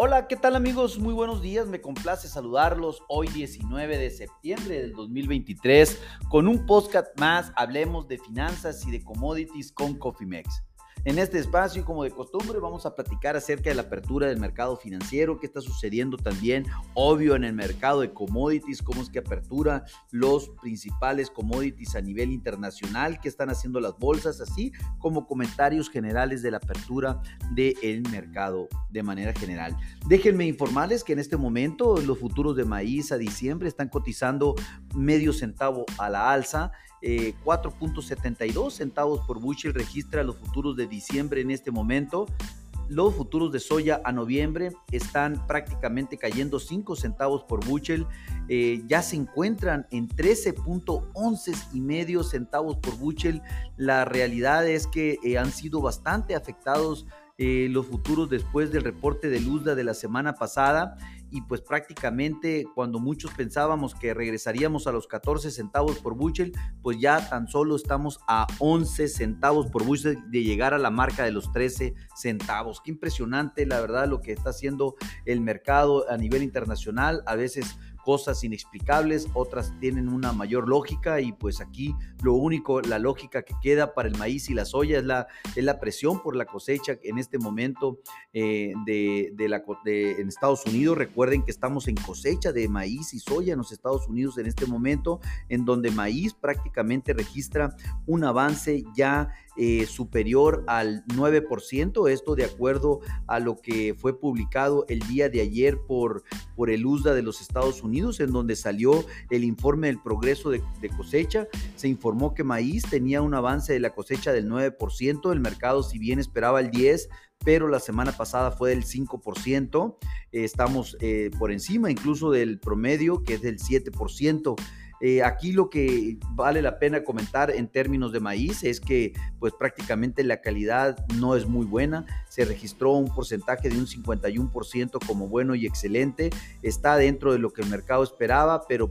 Hola, ¿qué tal amigos? Muy buenos días, me complace saludarlos hoy 19 de septiembre del 2023 con un podcast más, hablemos de finanzas y de commodities con Cofimex. En este espacio, como de costumbre, vamos a platicar acerca de la apertura del mercado financiero, qué está sucediendo también, obvio, en el mercado de commodities, cómo es que apertura los principales commodities a nivel internacional, qué están haciendo las bolsas, así como comentarios generales de la apertura del mercado de manera general. Déjenme informarles que en este momento los futuros de maíz a diciembre están cotizando medio centavo a la alza 4.72 eh, centavos por bushel registra los futuros de diciembre en este momento. Los futuros de soya a noviembre están prácticamente cayendo 5 centavos por bushel. Eh, ya se encuentran en 13.11 y medio centavos por bushel. La realidad es que eh, han sido bastante afectados los futuros después del reporte de Luzda de la semana pasada y pues prácticamente cuando muchos pensábamos que regresaríamos a los 14 centavos por bushel, pues ya tan solo estamos a 11 centavos por bushel de llegar a la marca de los 13 centavos. Qué impresionante la verdad lo que está haciendo el mercado a nivel internacional. A veces cosas inexplicables, otras tienen una mayor lógica y pues aquí lo único, la lógica que queda para el maíz y la soya es la, es la presión por la cosecha en este momento eh, de, la, en Estados Unidos. Recuerden que estamos en cosecha de maíz y soya en los Estados Unidos en este momento, en donde maíz prácticamente registra un avance ya eh, superior al 9%, esto de acuerdo a lo que fue publicado el día de ayer por, por el USDA de los Estados Unidos, en donde salió el informe del progreso de, cosecha. Se informó que maíz tenía un avance de la cosecha del 9%, el mercado si bien esperaba el 10%, pero la semana pasada fue del 5%, estamos eh, por encima incluso del promedio que es del 7%. Eh, aquí lo que vale la pena comentar en términos de maíz es que pues prácticamente la calidad no es muy buena. Se registró un porcentaje de un 51% como bueno y excelente. Está dentro de lo que el mercado esperaba, pero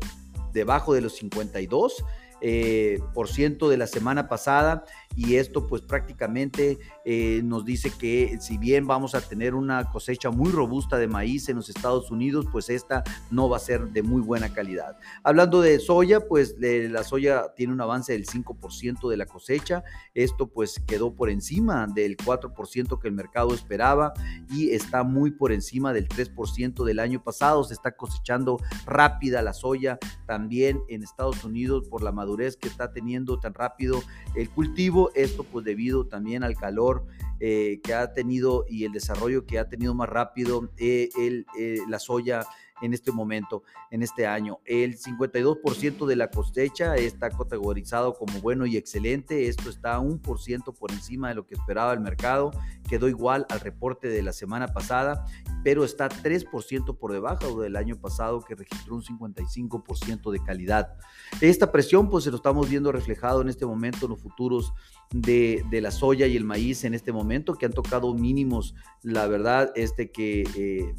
debajo de los 52. Eh, por ciento de la semana pasada y esto pues prácticamente eh, nos dice que si bien vamos a tener una cosecha muy robusta de maíz en los Estados Unidos, pues esta no va a ser de muy buena calidad. Hablando de soya, pues la soya tiene un avance del 5% de la cosecha, esto pues quedó por encima del 4% que el mercado esperaba y está muy por encima del 3% del año pasado, se está cosechando rápida la soya también en Estados Unidos por la que está teniendo tan rápido el cultivo esto pues debido también al calor eh, que ha tenido y el desarrollo que ha tenido más rápido eh, el, eh, la soya en este momento, en este año. El 52% de la cosecha está categorizado como bueno y excelente. Esto está un por ciento por encima de lo que esperaba el mercado. Quedó igual al reporte de la semana pasada, pero está 3% por debajo del año pasado que registró un 55% de calidad. Esta presión pues se lo estamos viendo reflejado en este momento en los futuros de, la soya y el maíz en este momento que han tocado mínimos. La verdad, este que... Eh,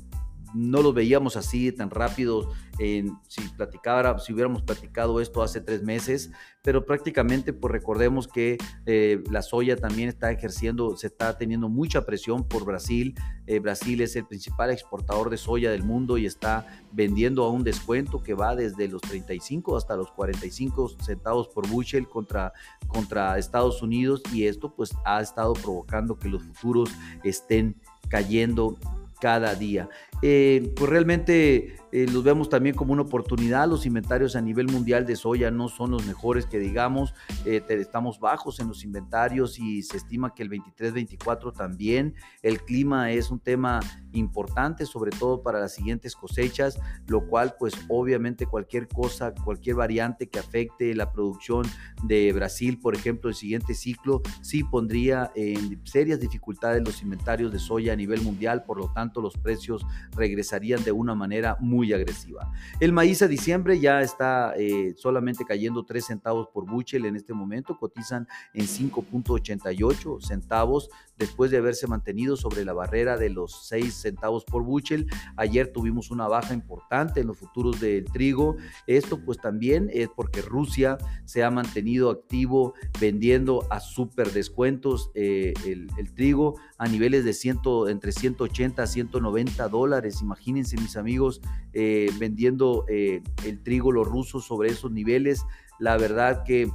no lo veíamos así tan rápido si, platicara, si hubiéramos platicado esto hace tres meses, pero prácticamente pues recordemos que eh, la soya también está ejerciendo, se está teniendo mucha presión por Brasil. Eh, Brasil es el principal exportador de soya del mundo y está vendiendo a un descuento que va desde los 35 hasta los 45 centavos por bushel contra, contra Estados Unidos y esto pues ha estado provocando que los futuros estén cayendo cada día. Eh, pues realmente eh, los vemos también como una oportunidad. Los inventarios a nivel mundial de soya no son los mejores que digamos. Eh, estamos bajos en los inventarios y se estima que el 23-24 también. El clima es un tema importante, sobre todo para las siguientes cosechas, lo cual pues obviamente cualquier cosa, cualquier variante que afecte la producción de Brasil, por ejemplo, el siguiente ciclo, sí pondría en serias dificultades los inventarios de soya a nivel mundial. Por lo tanto, los precios regresarían de una manera muy agresiva. El maíz a diciembre ya está eh, solamente cayendo 3 centavos por buchel en este momento, cotizan en 5.88 centavos después de haberse mantenido sobre la barrera de los 6 centavos por buchel. Ayer tuvimos una baja importante en los futuros del trigo. Esto pues también es porque Rusia se ha mantenido activo vendiendo a super descuentos eh, el, trigo a niveles de 100, entre 180 a 190 dólares dólares. Imagínense mis amigos eh, vendiendo eh, el trigo, los rusos sobre esos niveles. La verdad que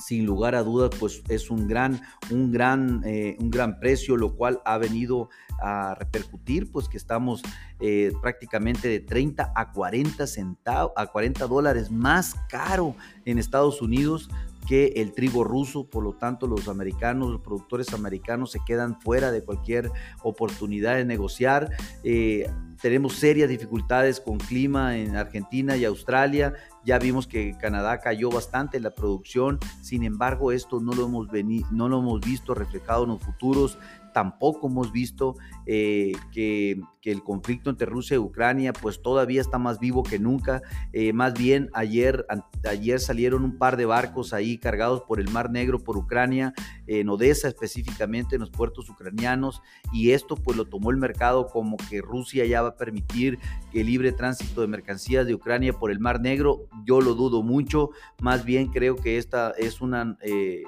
sin lugar a dudas, pues es un gran, un gran, eh, un gran precio, lo cual ha venido a repercutir, pues que estamos eh, prácticamente de 30 a 40 centavos, a 40 dólares más caro en Estados Unidos que el trigo ruso, por lo tanto los americanos, los productores americanos se quedan fuera de cualquier oportunidad de negociar. Eh, tenemos serias dificultades con clima en Argentina y Australia. Ya vimos que Canadá cayó bastante en la producción. Sin embargo, esto no lo hemos, no lo hemos visto reflejado en los futuros tampoco hemos visto eh, que, el conflicto entre Rusia y Ucrania pues todavía está más vivo que nunca. Eh, más bien ayer, ayer salieron un par de barcos ahí cargados por el Mar Negro, por Ucrania, en Odessa específicamente, en los puertos ucranianos, y esto pues lo tomó el mercado como que Rusia ya va a permitir el libre tránsito de mercancías de Ucrania por el Mar Negro. Yo lo dudo mucho, más bien creo que esta es una... Eh,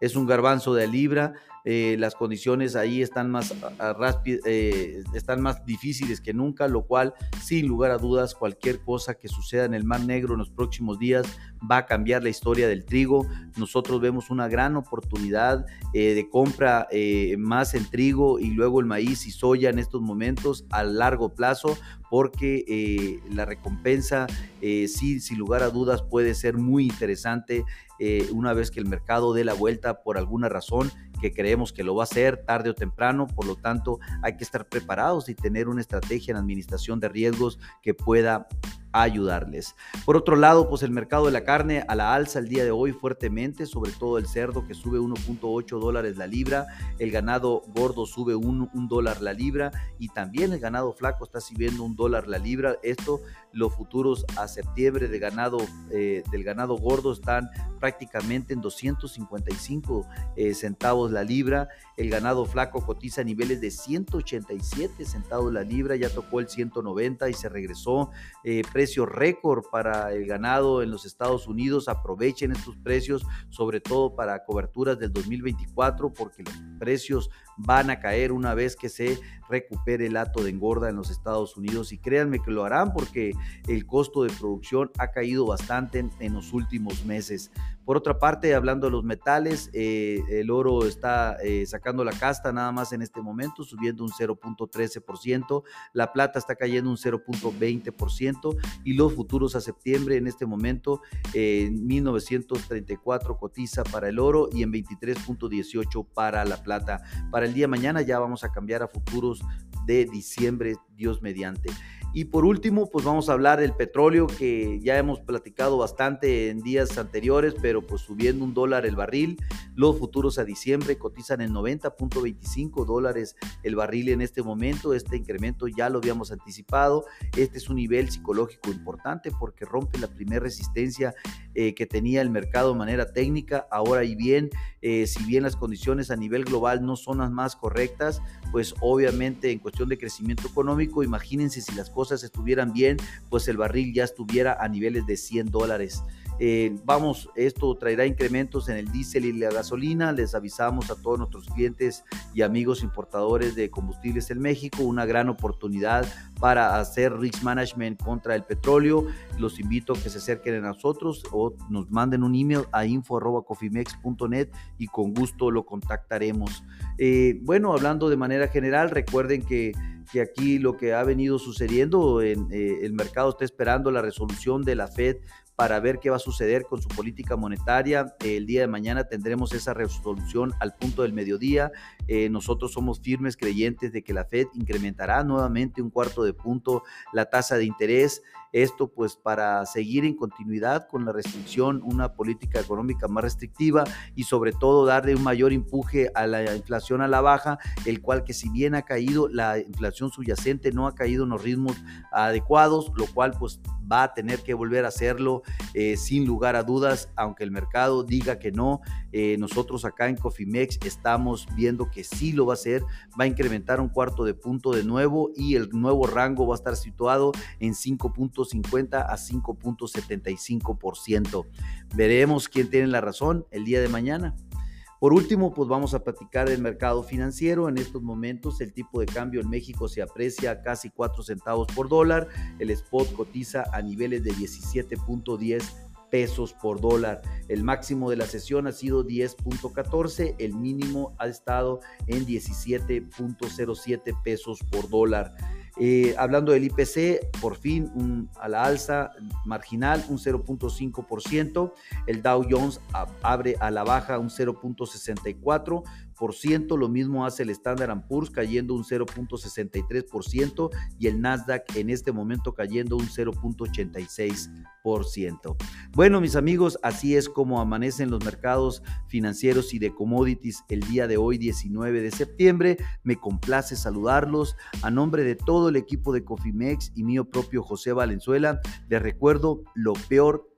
es un garbanzo de libra. Eh, las condiciones ahí están más, eh, están más difíciles que nunca, lo cual, sin lugar a dudas, cualquier cosa que suceda en el Mar Negro en los próximos días va a cambiar la historia del trigo. Nosotros vemos una gran oportunidad eh, de compra más en trigo y luego el maíz y soya en estos momentos a largo plazo, porque la recompensa, sí, sin lugar a dudas, puede ser muy interesante una vez que el mercado dé la vuelta por alguna razón que creemos que lo va a hacer tarde o temprano, por lo tanto hay que estar preparados y tener una estrategia en administración de riesgos que pueda ayudarles. Por otro lado, pues el mercado de la carne a la alza el día de hoy fuertemente, sobre todo el cerdo que sube 1.8 dólares la libra, el ganado gordo sube un, dólar la libra y también el ganado flaco está subiendo un dólar la libra. Esto, los futuros a septiembre de ganado, eh, del ganado gordo están prácticamente en 255 eh, centavos la libra. El ganado flaco cotiza a niveles de 187 centavos la libra, ya tocó el 190 y se regresó. Eh, precio récord para el ganado en los Estados Unidos. Aprovechen estos precios, sobre todo para coberturas del 2024, porque los precios van a caer una vez que se recupere el hato de engorda en los Estados Unidos. Y créanme que lo harán porque el costo de producción ha caído bastante en, los últimos meses. Por otra parte, hablando de los metales, eh, el oro está eh, sacando la casta nada más en este momento, subiendo un 0.13%, la plata está cayendo un 0.20% y los futuros a septiembre en este momento en 1934 cotiza para el oro y en 23.18 para la plata. Para el día de mañana ya vamos a cambiar a futuros de diciembre, Dios mediante. Y por último, pues vamos a hablar del petróleo que ya hemos platicado bastante en días anteriores, pero pues subiendo un dólar el barril. Los futuros a diciembre cotizan en 90.25 dólares el barril en este momento. Este incremento ya lo habíamos anticipado. Este es un nivel psicológico importante porque rompe la primera resistencia eh, que tenía el mercado de manera técnica. Ahora y bien, eh, si bien las condiciones a nivel global no son las más correctas, pues obviamente en cuestión de crecimiento económico, imagínense si las cosas estuvieran bien, pues el barril ya estuviera a niveles de 100 dólares. Eh, vamos, esto traerá incrementos en el diésel y la gasolina. Les avisamos a todos nuestros clientes y amigos importadores de combustibles en México, una gran oportunidad para hacer risk management contra el petróleo. Los invito a que se acerquen a nosotros o nos manden un email a info.cofimex.net y con gusto lo contactaremos. Eh, bueno, hablando de manera general, recuerden que que aquí lo que ha venido sucediendo en eh, el mercado está esperando la resolución de la Fed para ver qué va a suceder con su política monetaria. El día de mañana tendremos esa resolución al punto del mediodía. Eh, nosotros somos firmes creyentes de que la Fed incrementará nuevamente un cuarto de punto la tasa de interés. Esto pues para seguir en continuidad con la restricción, una política económica más restrictiva y sobre todo darle un mayor empuje a la inflación a la baja, el cual que si bien ha caído, la inflación subyacente no ha caído en los ritmos adecuados, lo cual pues va a tener que volver a hacerlo eh, sin lugar a dudas, aunque el mercado diga que no. Eh, nosotros acá en Cofimex estamos viendo que sí lo va a hacer, va a incrementar un cuarto de punto de nuevo y el nuevo rango va a estar situado en 5.50 a 5.75%. Veremos quién tiene la razón el día de mañana. Por último, pues vamos a platicar del mercado financiero. En estos momentos el tipo de cambio en México se aprecia a casi 4 centavos por dólar. El spot cotiza a niveles de 17.10 pesos por dólar. El máximo de la sesión ha sido 10.14, el mínimo ha estado en 17.07 pesos por dólar. Eh, hablando del IPC, por fin a la alza marginal, un 0.5%. El Dow Jones abre a la baja un 0.64%. Lo mismo hace el Standard Poor's cayendo un 0.63% y el Nasdaq en este momento cayendo un 0.86%. Bueno, mis amigos, así es como amanecen los mercados financieros y de commodities el día de hoy, 19 de septiembre. Me complace saludarlos a nombre de todo el equipo de Cofimex y mío propio José Valenzuela. Les recuerdo, lo peor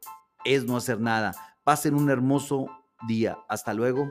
es no hacer nada. Pasen un hermoso día. Hasta luego.